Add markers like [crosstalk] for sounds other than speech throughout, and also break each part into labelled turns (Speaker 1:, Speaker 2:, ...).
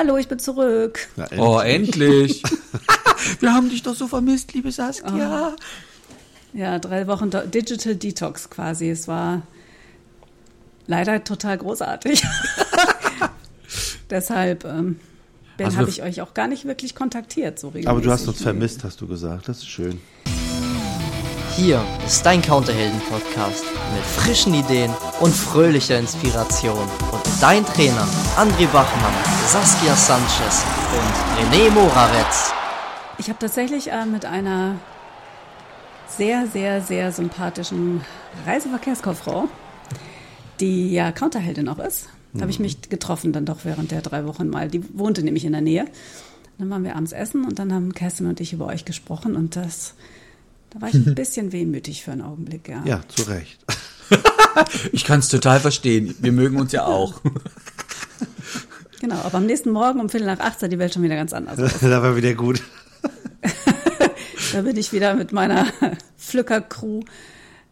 Speaker 1: Hallo, ich bin zurück.
Speaker 2: Na,
Speaker 3: Oh, endlich. [laughs] Wir haben dich doch so vermisst, liebe Saskia.
Speaker 1: Ja, drei Wochen Digital Detox quasi. Es war leider total großartig. [laughs] Deshalb, ähm, Ben,
Speaker 3: Also
Speaker 1: habe ich euch auch gar nicht wirklich kontaktiert. So regelmäßig.
Speaker 2: Aber du hast uns vermisst, hast du gesagt. Das ist schön.
Speaker 4: Hier ist dein Counterhelden-Podcast mit frischen Ideen und fröhlicher Inspiration. Und dein Trainer André Bachmann, Saskia Sanchez und René Moravetz.
Speaker 1: Ich habe tatsächlich äh, mit einer sehr, sehr, sehr sympathischen Reiseverkehrskauffrau, die ja Counterheldin auch ist, da habe ich mich getroffen dann doch während der drei Wochen mal. Die wohnte nämlich in der Nähe. Dann waren wir abends essen und dann haben Kerstin und ich über euch gesprochen und das, da war ich ein [laughs] bisschen wehmütig für einen Augenblick, ja.
Speaker 2: Ja, zu Recht. [laughs]
Speaker 3: Ich kann es total verstehen. Wir mögen uns ja auch. [laughs]
Speaker 1: Genau, aber am nächsten Morgen um Viertel nach acht sah die Welt schon wieder ganz anders aus. [laughs]
Speaker 2: da war wieder gut. [laughs]
Speaker 1: Da bin ich wieder mit meiner Pflückercrew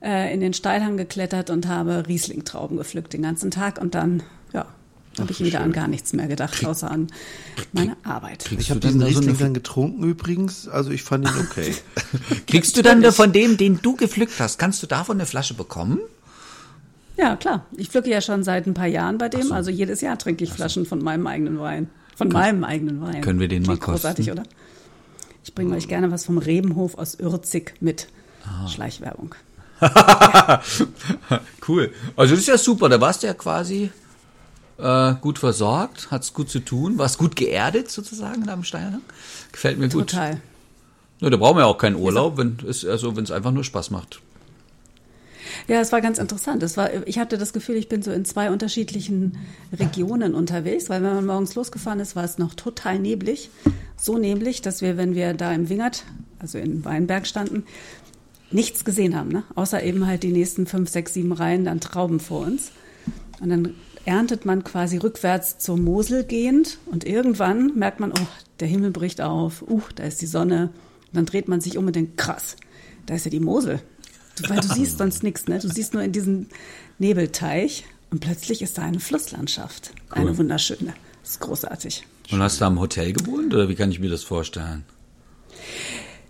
Speaker 1: äh, in den Steilhang geklettert und habe Rieslingtrauben gepflückt den ganzen Tag und dann, ja, habe ich wieder an gar nichts mehr gedacht, außer an meine Arbeit.
Speaker 3: Kriegst
Speaker 2: Ich habe diesen
Speaker 3: so
Speaker 2: Riesling
Speaker 3: eine,
Speaker 2: dann getrunken übrigens. Also ich fand ihn okay. [laughs]
Speaker 3: kriegst du dann von dem, den du gepflückt hast, kannst du davon eine Flasche bekommen?
Speaker 1: Ja, klar. Ich pflücke ja schon seit ein paar Jahren bei dem. Also jedes Jahr trinke ich Flaschen von meinem eigenen Wein. Von meinem eigenen Wein.
Speaker 3: Können wir den mal
Speaker 1: Klingt großartig,
Speaker 3: kosten?
Speaker 1: oder? Ich bringe euch gerne was vom Rebenhof aus Ürzig mit.
Speaker 3: Ah.
Speaker 1: Schleichwerbung. [laughs]
Speaker 3: Cool. Also das ist ja super. Da warst du ja quasi äh, gut versorgt, hat's gut zu tun, warst gut geerdet sozusagen da am Steilhang. Gefällt mir gut.
Speaker 1: Total.
Speaker 3: Ja, da brauchen wir ja auch keinen Urlaub, wenn es also wenn es einfach nur Spaß macht.
Speaker 1: Ja, es war ganz interessant. Es war, ich hatte das Gefühl, ich bin so in zwei unterschiedlichen Regionen unterwegs, weil wenn man morgens losgefahren ist, war es noch total neblig. So neblig, dass wir, wenn wir da im Wingert, also in Weinberg standen, nichts gesehen haben, ne? außer eben halt die nächsten fünf, sechs, sieben Reihen dann Trauben vor uns. Und dann erntet man quasi rückwärts zur Mosel gehend und irgendwann merkt man, oh, der Himmel bricht auf, uh, da ist die Sonne. Und dann dreht man sich um und denkt, krass, da ist ja die Mosel. Du, weil du siehst sonst nichts, ne? Du siehst nur in diesen Nebelteich und plötzlich ist da eine Flusslandschaft. Eine wunderschöne. Das ist großartig.
Speaker 3: Und hast du am Hotel gewohnt oder wie kann ich mir das vorstellen?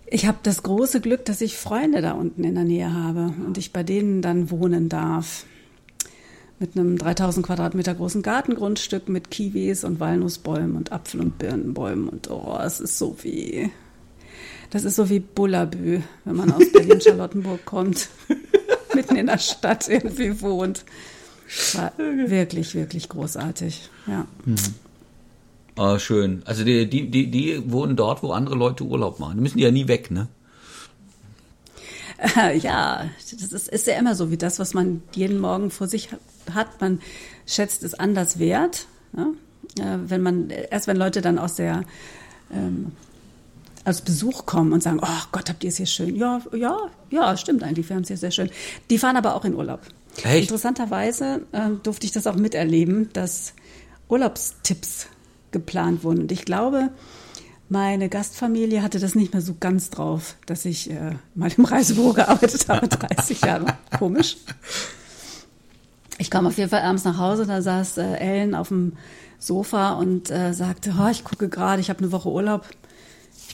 Speaker 1: Ich habe das große Glück, dass ich Freunde da unten in der Nähe habe und ich bei denen dann wohnen darf. Mit einem 3000 Quadratmeter großen Gartengrundstück mit Kiwis und Walnussbäumen und Apfel- und Birnenbäumen. Und oh, es ist so wie, das ist so wie Bullabü, wenn man aus Berlin-Charlottenburg kommt, [laughs] mitten in der Stadt irgendwie wohnt. War wirklich, wirklich großartig. Ja.
Speaker 3: Ah, schön. Also die, die, die, die wohnen dort, wo andere Leute Urlaub machen. Die müssen ja nie weg, ne?
Speaker 1: Ja, das ist, ist ja immer so, wie das, was man jeden Morgen vor sich hat. Man schätzt es anders wert. Ne? Ja, wenn man, erst wenn Leute dann aus der, ähm, aus Besuch kommen und sagen, oh Gott, habt ihr es hier schön? Ja, ja, ja, stimmt eigentlich, wir haben es hier sehr schön. Die fahren aber auch in Urlaub.
Speaker 3: Echt?
Speaker 1: Interessanterweise ähm, durfte ich das auch miterleben, dass Urlaubstipps geplant wurden. Und ich glaube, meine Gastfamilie hatte das nicht mehr so ganz drauf, dass ich äh, mal im Reisebüro gearbeitet habe, [laughs] 30 Jahre. Komisch. Ich kam auf jeden Fall abends nach Hause, da saß äh, Ellen auf dem Sofa und äh, sagte, oh, ich gucke gerade, ich habe eine Woche Urlaub,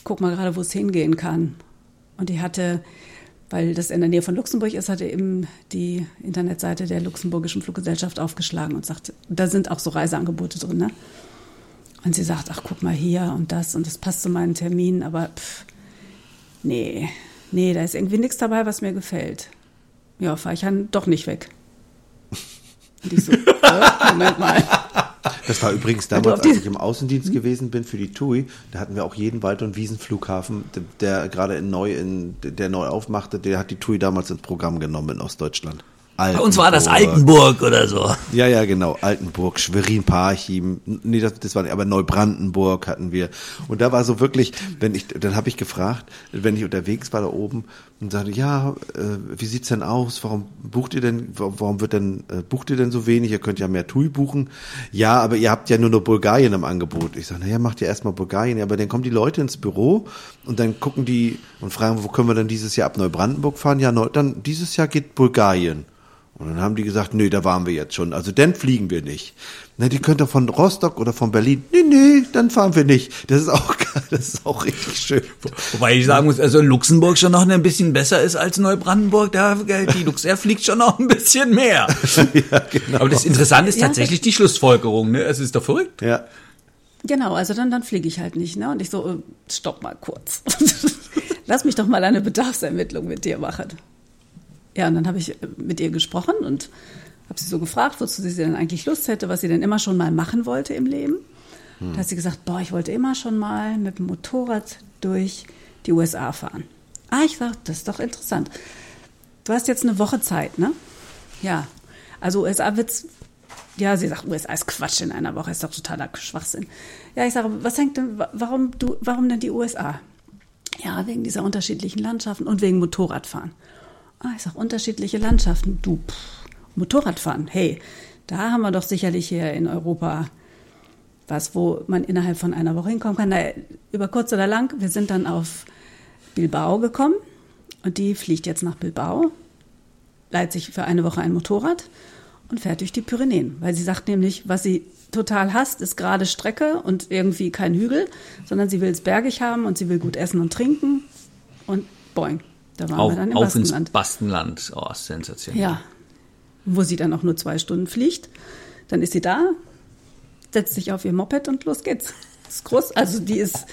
Speaker 1: ich gucke mal gerade, wo es hingehen kann. Und die hatte, weil das in der Nähe von Luxemburg ist, hatte eben die Internetseite der luxemburgischen Fluggesellschaft aufgeschlagen und sagte, da sind auch so Reiseangebote drin, ne? Und sie sagt, ach, guck mal hier und das und das passt zu meinen Terminen, aber pff, nee, nee, da ist irgendwie nichts dabei, was mir gefällt. Ja, fahre ich dann doch nicht weg. Und ich so, [laughs] äh, Moment mal.
Speaker 2: Das war übrigens damals, als ich im Außendienst gewesen bin für die TUI, da hatten wir auch jeden Wald- und Wiesenflughafen, der, der gerade in neu, in, der neu aufmachte, der hat die TUI damals ins Programm genommen in Ostdeutschland.
Speaker 3: Bei uns war das
Speaker 2: Altenburg.
Speaker 3: Altenburg oder so.
Speaker 2: Ja, ja, genau. Altenburg, Schwerin, Parchim. Nee, das, das war nicht, aber Neubrandenburg hatten wir. Und da war so wirklich, wenn ich, dann habe ich gefragt, wenn ich unterwegs war da oben und sagte, ja, äh, wie sieht's denn aus? Warum bucht ihr denn, wa- warum wird denn, äh, bucht ihr denn so wenig? Ihr könnt ja mehr TUI buchen. Ja, aber ihr habt ja nur noch Bulgarien im Angebot. Ich sage, naja, macht ihr erstmal Bulgarien. Ja, aber dann kommen die Leute ins Büro und dann gucken die und fragen, wo können wir denn dieses Jahr ab Neubrandenburg fahren? Ja, neu, dann dieses Jahr geht Bulgarien. Und dann haben die gesagt, nee, da waren wir jetzt schon. Also dann fliegen wir nicht. Na, die könnte von Rostock oder von Berlin. Nee, nee, dann fahren wir nicht. Das ist auch [laughs] geil, das ist auch richtig schön.
Speaker 3: Wobei ich sagen muss, also Luxemburg schon noch ein bisschen besser ist als Neubrandenburg. Da, die Luxair fliegt schon noch ein bisschen mehr. [laughs]
Speaker 2: ja, genau.
Speaker 3: Aber das Interessante ist
Speaker 1: Ja,
Speaker 3: tatsächlich die Schlussfolgerung. Ne? Es ist doch verrückt.
Speaker 2: Ja.
Speaker 1: Genau, also dann, dann fliege ich halt nicht. Ne? Und ich so, äh, stopp mal kurz. [laughs] Lass mich doch mal eine Bedarfsermittlung mit dir machen. Ja, und dann habe ich äh, mit ihr gesprochen und habe sie so gefragt, wozu sie denn eigentlich Lust hätte, was sie denn immer schon mal machen wollte im Leben. Da hat sie gesagt, boah, ich wollte immer schon mal mit dem Motorrad durch die USA fahren. Ah, ich sag, das ist doch interessant. Du hast jetzt eine Woche Zeit, ne? Ja. Also USA wird's ja, sie sagt, USA ist Quatsch in einer Woche, ist doch totaler Schwachsinn. Ja, ich sage, was hängt denn, wa- warum du, warum denn die USA? Ja, wegen dieser unterschiedlichen Landschaften und wegen Motorradfahren. Ah, ich sage, unterschiedliche Landschaften. Du, pff, Motorradfahren, hey, da haben wir doch sicherlich hier in Europa was, wo man innerhalb von einer Woche hinkommen kann. Na, über kurz oder lang, wir sind dann auf Bilbao gekommen und die fliegt jetzt nach Bilbao, leiht sich für eine Woche ein Motorrad und fährt durch die Pyrenäen. Weil sie sagt nämlich, was sie total hasst, ist gerade Strecke und irgendwie kein Hügel, sondern sie will es bergig haben und sie will gut essen und trinken und boing. Da waren
Speaker 3: Auf,
Speaker 1: wir dann im
Speaker 3: auf ins
Speaker 1: Baskenland.
Speaker 3: Baskenland. Oh, sensationell.
Speaker 1: Ja, wo sie dann auch nur zwei Stunden fliegt. Dann ist sie da, setzt sich auf ihr Moped und los geht's. Das ist groß, also die ist,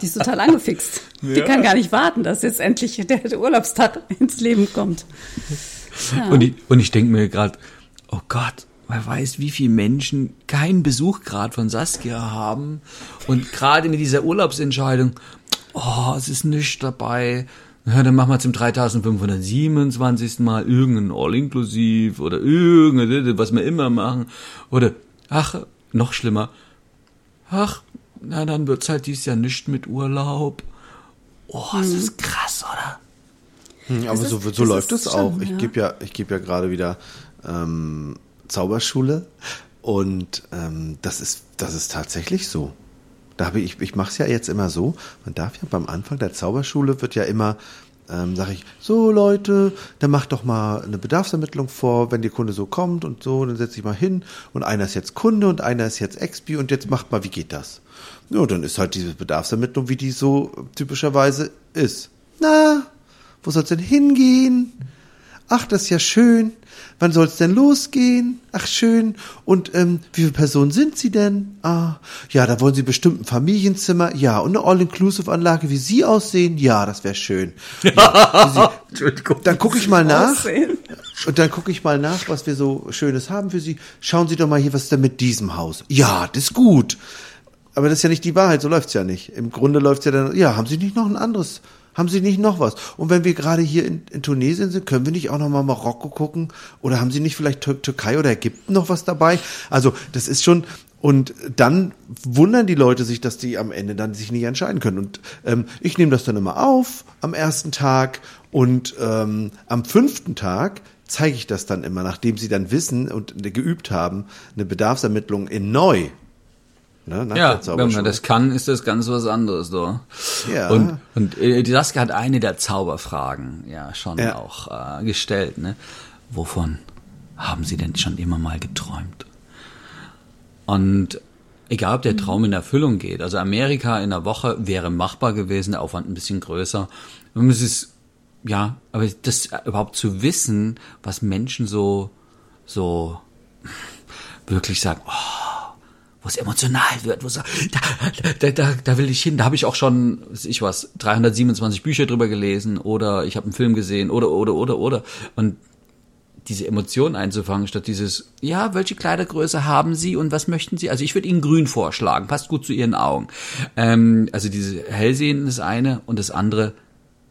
Speaker 1: die ist total angefixt. Die kann gar nicht warten, dass jetzt endlich der, der Urlaubstag ins Leben kommt. Ja.
Speaker 3: Und ich, und ich denke mir gerade, oh Gott, wer weiß, wie viele Menschen keinen Besuch gerade von Saskia haben. Und gerade in dieser Urlaubsentscheidung, oh, es ist nichts dabei. Ja, dann machen wir zum 3527. Mal irgendein All-Inklusiv oder irgendein, was wir immer machen. Oder, ach, noch schlimmer. Ach, na, dann wird's halt dieses Jahr nicht mit Urlaub. Oh, das ist krass, oder?
Speaker 2: Hm, Aber
Speaker 1: Das
Speaker 2: so,
Speaker 1: ist-
Speaker 2: so
Speaker 1: das
Speaker 2: läuft es
Speaker 1: schon,
Speaker 2: auch. Ich
Speaker 1: ja.
Speaker 2: gebe ja, ich gebe ja gerade wieder ähm, Zauberschule und ähm, das ist, das ist tatsächlich so. Da habe ich, ich mache es ja jetzt immer so. Man darf ja beim Anfang der Zauberschule wird ja immer, ähm, sage ich, so Leute, dann macht doch mal eine Bedarfsermittlung vor, wenn der Kunde so kommt und so, dann setze ich mal hin und einer ist jetzt Kunde und einer ist jetzt Expi und jetzt macht mal, wie geht das? Ja, dann ist halt diese Bedarfsermittlung, wie die so typischerweise ist. Na, wo soll's denn hingehen? Ach, das ist ja schön. Wann soll's denn losgehen? Ach, schön. Und ähm, wie viele Personen sind Sie denn? Ah, ja, da wollen Sie bestimmt ein Familienzimmer. Ja, und eine All-Inclusive-Anlage, wie Sie aussehen? Ja, das wäre schön. Ja, [laughs] wie Sie, dann gucke ich mal nach.
Speaker 1: Aussehen.
Speaker 2: Und dann gucke ich mal nach, was wir so Schönes haben für Sie. Schauen Sie doch mal hier, was ist denn mit diesem Haus? Ja, das ist gut. Aber das ist ja nicht die Wahrheit, so läuft's ja nicht. Im Grunde läuft's ja dann, ja, haben Sie nicht noch ein anderes? Haben Sie nicht noch was? Und wenn wir gerade hier in, in Tunesien sind, können wir nicht auch noch mal Marokko gucken? Oder haben Sie nicht vielleicht Tür Türkei oder Ägypten noch was dabei? Also, das ist schon, und dann wundern die Leute sich, dass die am Ende dann sich nicht entscheiden können. Und ähm, ich nehme das dann immer auf am ersten Tag und ähm, am fünften Tag zeige ich das dann immer, nachdem sie dann wissen und geübt haben, eine Bedarfsermittlung in neu. Ne, nach
Speaker 3: Ja, wenn man das kann, ist das ganz was anderes, doch.
Speaker 2: Ja.
Speaker 3: Und, und äh, die Saskia hat eine der Zauberfragen ja schon
Speaker 2: Ja.
Speaker 3: auch äh, gestellt, ne? Wovon haben Sie denn schon immer mal geträumt? Und egal, ob der Traum in Erfüllung geht, also Amerika in einer Woche wäre machbar gewesen, der Aufwand ein bisschen größer. Und es ist, ja, aber das überhaupt zu wissen, was Menschen so, so wirklich sagen, oh, wo es emotional wird, wo es, da, da, da, da will ich hin, da habe ich auch schon, weiß ich was, 327 Bücher drüber gelesen oder ich habe einen Film gesehen oder, oder, oder, oder. Und diese Emotionen einzufangen, statt dieses, ja, welche Kleidergröße haben Sie und was möchten Sie? Also ich würde Ihnen grün vorschlagen, passt gut zu Ihren Augen. Ähm, also diese Hellsehen ist eine und das andere,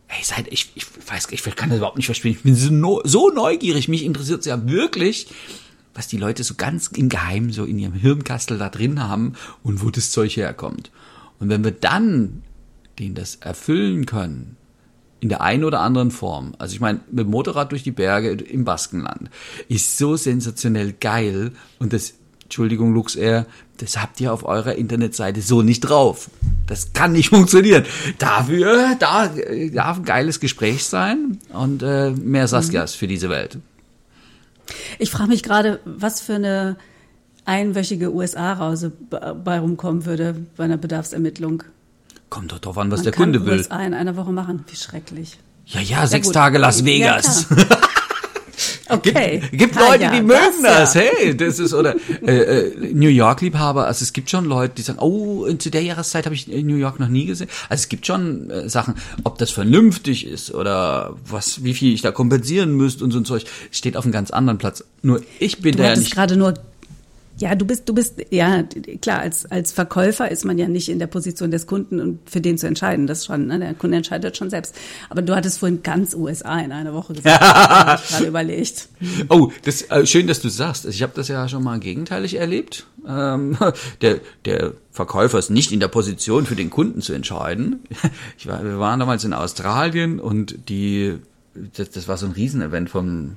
Speaker 3: hey, seid, ich, ich weiß, ich kann das überhaupt nicht verstehen. Ich bin so, so neugierig, mich interessiert es ja wirklich, was die Leute so ganz im Geheimen so in ihrem Hirnkastel da drin haben und wo das Zeug herkommt. Und wenn wir dann denen das erfüllen können, in der einen oder anderen Form. Also ich meine, mit dem Motorrad durch die Berge im Baskenland ist so sensationell geil und das, Entschuldigung, LuxAir, das habt ihr auf eurer Internetseite so nicht drauf. Das kann nicht [laughs] funktionieren. Dafür, da äh, darf ein geiles Gespräch sein und äh, mehr Saskias für diese Welt.
Speaker 1: Ich frage mich gerade, was für eine einwöchige USA-Reise bei rumkommen würde bei einer Bedarfsermittlung.
Speaker 3: Kommt doch drauf an, was
Speaker 1: Man
Speaker 3: der Kunde will.
Speaker 1: USA in einer Woche machen. Wie schrecklich.
Speaker 3: Ja, ja, sechs
Speaker 1: gut.
Speaker 3: Tage Las
Speaker 1: Ja,
Speaker 3: Vegas. [laughs]
Speaker 1: Okay.
Speaker 3: Gibt, gibt
Speaker 1: Ah,
Speaker 3: Leute,
Speaker 1: ja,
Speaker 3: die mögen das.
Speaker 1: ja.
Speaker 3: Hey, das ist oder äh, äh, New York Liebhaber. Also es gibt schon Leute, die sagen, oh, zu der Jahreszeit habe ich in New York noch nie gesehen. Also es gibt schon äh, Sachen, ob das vernünftig ist oder was, wie viel ich da kompensieren müsste und so ein Zeug, steht auf einem ganz anderen Platz. Nur ich bin
Speaker 1: Du
Speaker 3: da ja nicht.
Speaker 1: gerade nur, ja, du bist, du bist, ja, klar, als, als Verkäufer ist man ja nicht in der Position des Kunden und für den zu entscheiden, das schon, ne? der Kunde entscheidet schon selbst. Aber du hattest vorhin ganz USA in einer Woche gesagt, [laughs] ich gerade überlegt.
Speaker 3: Oh, das äh, schön, dass du sagst. Ich habe das ja schon mal gegenteilig erlebt. Ähm, [laughs] der, der Verkäufer ist nicht in der Position, für den Kunden zu entscheiden. [laughs] Ich war, wir waren damals in Australien und die, das, das war so ein Riesenevent vom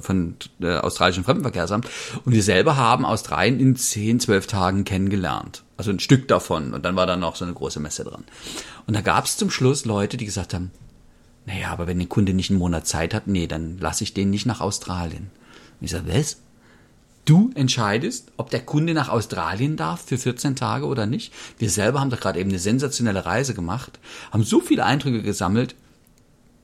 Speaker 3: von, von äh, australischen Fremdenverkehrsamt und wir selber haben Australien in 10, 12 Tagen kennengelernt. Also ein Stück davon und dann war da noch so eine große Messe dran. Und da gab es zum Schluss Leute, die gesagt haben, naja, aber wenn der Kunde nicht einen Monat Zeit hat, nee, dann lasse ich den nicht nach Australien. Und ich sage, was? Du entscheidest, ob der Kunde nach Australien darf für 14 Tage oder nicht. Wir selber haben da gerade eben eine sensationelle Reise gemacht, haben so viele Eindrücke gesammelt.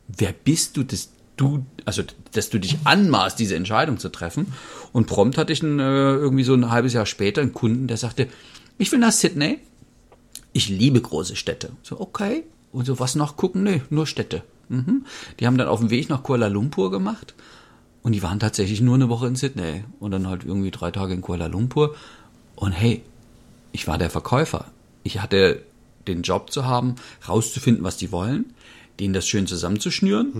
Speaker 3: Wer bist du, dass du, also dass du dich anmaßt, diese Entscheidung zu treffen? Und prompt hatte ich einen, äh, irgendwie so ein halbes Jahr später einen Kunden, der sagte, ich will nach Sydney. Ich liebe große Städte. So, okay. Und so, was noch gucken? Nee, nur Städte. Mhm. Die haben dann auf dem Weg nach Kuala Lumpur gemacht. Und die waren tatsächlich nur eine Woche in Sydney. Und dann halt irgendwie drei Tage in Kuala Lumpur. Und hey, ich war der Verkäufer. Ich hatte den Job zu haben, rauszufinden, was die wollen, denen das schön zusammenzuschnüren,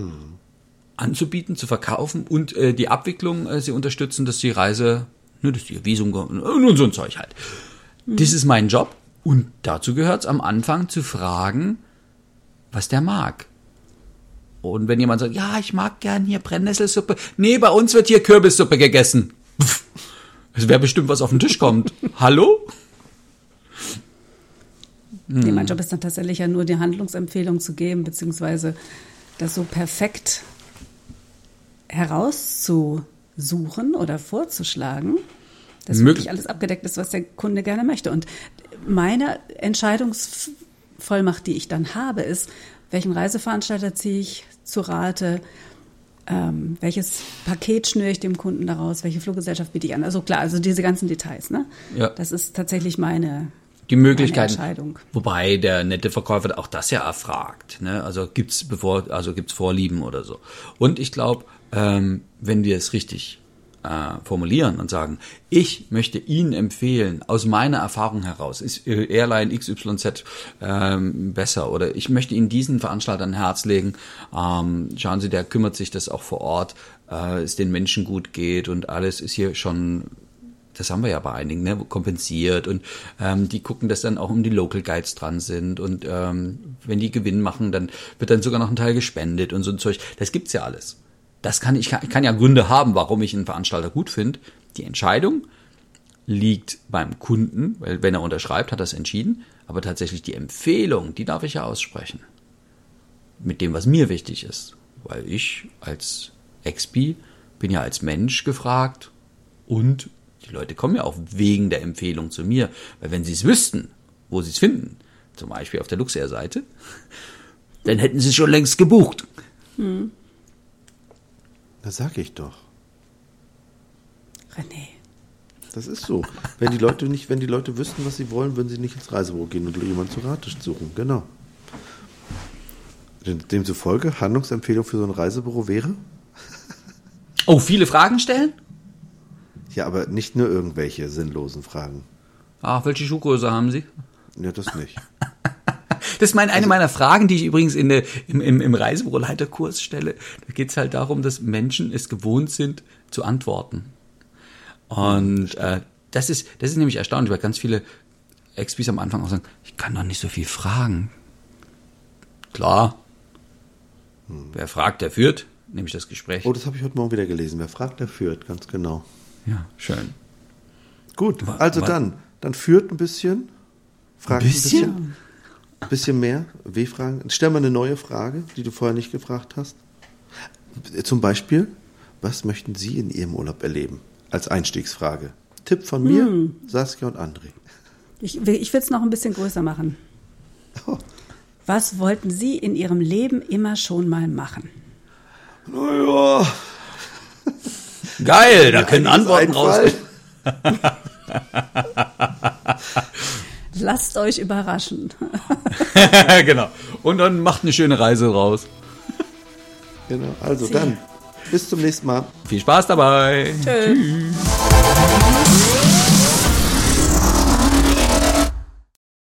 Speaker 3: anzubieten, zu verkaufen und äh, die Abwicklung äh, sie unterstützen, dass die Reise, ne, dass die Visum und, und so ein Zeug halt. Das ist mein Job. Und dazu gehört es am Anfang zu fragen, was der mag. Und wenn jemand sagt, ja, ich mag gern hier Brennnesselsuppe. Nee, bei uns wird hier Kürbissuppe gegessen. Es wäre bestimmt, was auf den Tisch kommt. [laughs] Hallo?
Speaker 1: Nee, mein Job ist dann tatsächlich ja nur die Handlungsempfehlung zu geben, beziehungsweise das so perfekt herauszusuchen oder vorzuschlagen, dass wirklich alles abgedeckt ist, was der Kunde gerne möchte. Und meine Entscheidungsvollmacht, die ich dann habe, ist, welchen Reiseveranstalter ziehe ich zu Rate, ähm, welches Paket schnüre ich dem Kunden daraus, welche Fluggesellschaft biete ich an. Also klar, also diese ganzen Details. Ne?
Speaker 3: Ja.
Speaker 1: Das ist tatsächlich meine,
Speaker 3: Die Möglichkeiten. Wobei der nette Verkäufer auch das ja erfragt. Ne? Also gibt's bevor, also gibt's Vorlieben oder so. Und ich glaube, ähm, wenn wir es richtig äh, formulieren und sagen, ich möchte Ihnen empfehlen, aus meiner Erfahrung heraus, ist Airline XYZ ähm, besser oder ich möchte Ihnen diesen Veranstalter ein Herz legen. Ähm, schauen Sie, der kümmert sich, dass auch vor Ort äh, es den Menschen gut geht und alles ist hier schon das haben wir ja bei einigen, ne, kompensiert und ähm, die gucken, dass dann auch um die Local Guides dran sind und ähm, wenn die Gewinn machen, dann wird dann sogar noch ein Teil gespendet und so ein Zeug. Das gibt's ja alles. Das kann ich, kann, ich kann ja Gründe haben, warum ich einen Veranstalter gut finde. Die Entscheidung liegt beim Kunden, weil wenn er unterschreibt, hat er es entschieden, aber tatsächlich die Empfehlung, die darf ich ja aussprechen. Mit dem, was mir wichtig ist. Weil ich als Expi bin ja als Mensch gefragt und die Leute kommen ja auch wegen der Empfehlung zu mir. Weil wenn sie es wüssten, wo sie es finden, zum Beispiel auf der Luxair-Seite, [laughs] dann hätten sie schon längst gebucht.
Speaker 2: Das sag ich doch.
Speaker 1: René.
Speaker 2: Das ist so. Wenn die Leute nicht, wenn die Leute wüssten, was sie wollen, würden sie nicht ins Reisebüro gehen und jemanden zu Rate suchen. Genau. Dem- Demzufolge, Handlungsempfehlung für so ein Reisebüro wäre?
Speaker 3: Oh, viele Fragen stellen?
Speaker 2: Ja, aber nicht nur irgendwelche sinnlosen Fragen.
Speaker 3: Ach, welche Schuhgröße haben Sie?
Speaker 2: Ja, das nicht. [laughs]
Speaker 3: Das ist mein, eine meiner Fragen, die ich übrigens in der, im, im, im Reisebüroleiterkurs stelle. Da geht es halt darum, dass Menschen es gewohnt sind, zu antworten. Und äh, das, ist, das ist nämlich erstaunlich, weil ganz viele Expis am Anfang auch sagen, ich kann doch nicht so viel fragen. Klar. Wer fragt, der führt, nämlich das Gespräch.
Speaker 2: Oh, das habe ich heute Morgen wieder gelesen. Wer fragt, der führt, ganz genau.
Speaker 3: Ja, schön.
Speaker 2: Gut, also dann. Dann führt ein bisschen. Fragt ein
Speaker 3: bisschen?
Speaker 2: bisschen. Ein bisschen mehr. W-Fragen. Stell mal eine neue Frage, die du vorher nicht gefragt hast. Zum Beispiel, was möchten Sie in Ihrem Urlaub erleben? Als Einstiegsfrage. Tipp von mir,
Speaker 1: Hm.
Speaker 2: Saskia und André.
Speaker 1: Ich, will- ich will es noch ein bisschen größer machen.
Speaker 2: Oh.
Speaker 1: Was wollten Sie in Ihrem Leben immer schon mal machen?
Speaker 2: Naja,
Speaker 3: Geil, da können Antworten raus. [laughs]
Speaker 1: Lasst euch überraschen. [laughs]
Speaker 3: genau. Und dann macht eine schöne Reise raus.
Speaker 2: Genau, also dann, bis zum nächsten Mal.
Speaker 3: Viel Spaß dabei.
Speaker 1: Tschö.